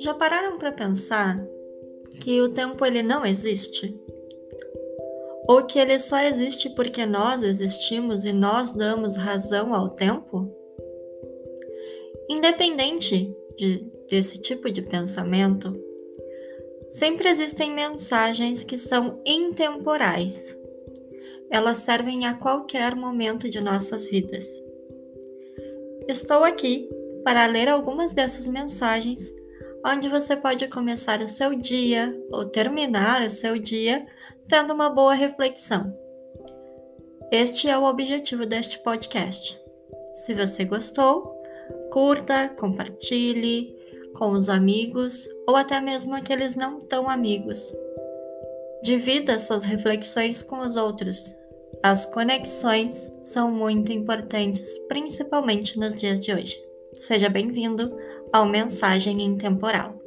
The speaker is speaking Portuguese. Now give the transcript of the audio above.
Já pararam para pensar que o tempo ele não existe? Ou que ele só existe porque nós existimos e nós damos razão ao tempo? Independente de, desse tipo de pensamento, sempre existem mensagens que são intemporais. Elas servem a qualquer momento de nossas vidas. Estou aqui para ler algumas dessas mensagens onde você pode começar o seu dia ou terminar o seu dia tendo uma boa reflexão. Este é o objetivo deste podcast. Se você gostou, curta, compartilhe com os amigos ou até mesmo aqueles não tão amigos. Divida suas reflexões com os outros. As conexões são muito importantes, principalmente nos dias de hoje. Seja bem-vindo ao Mensagem Intemporal.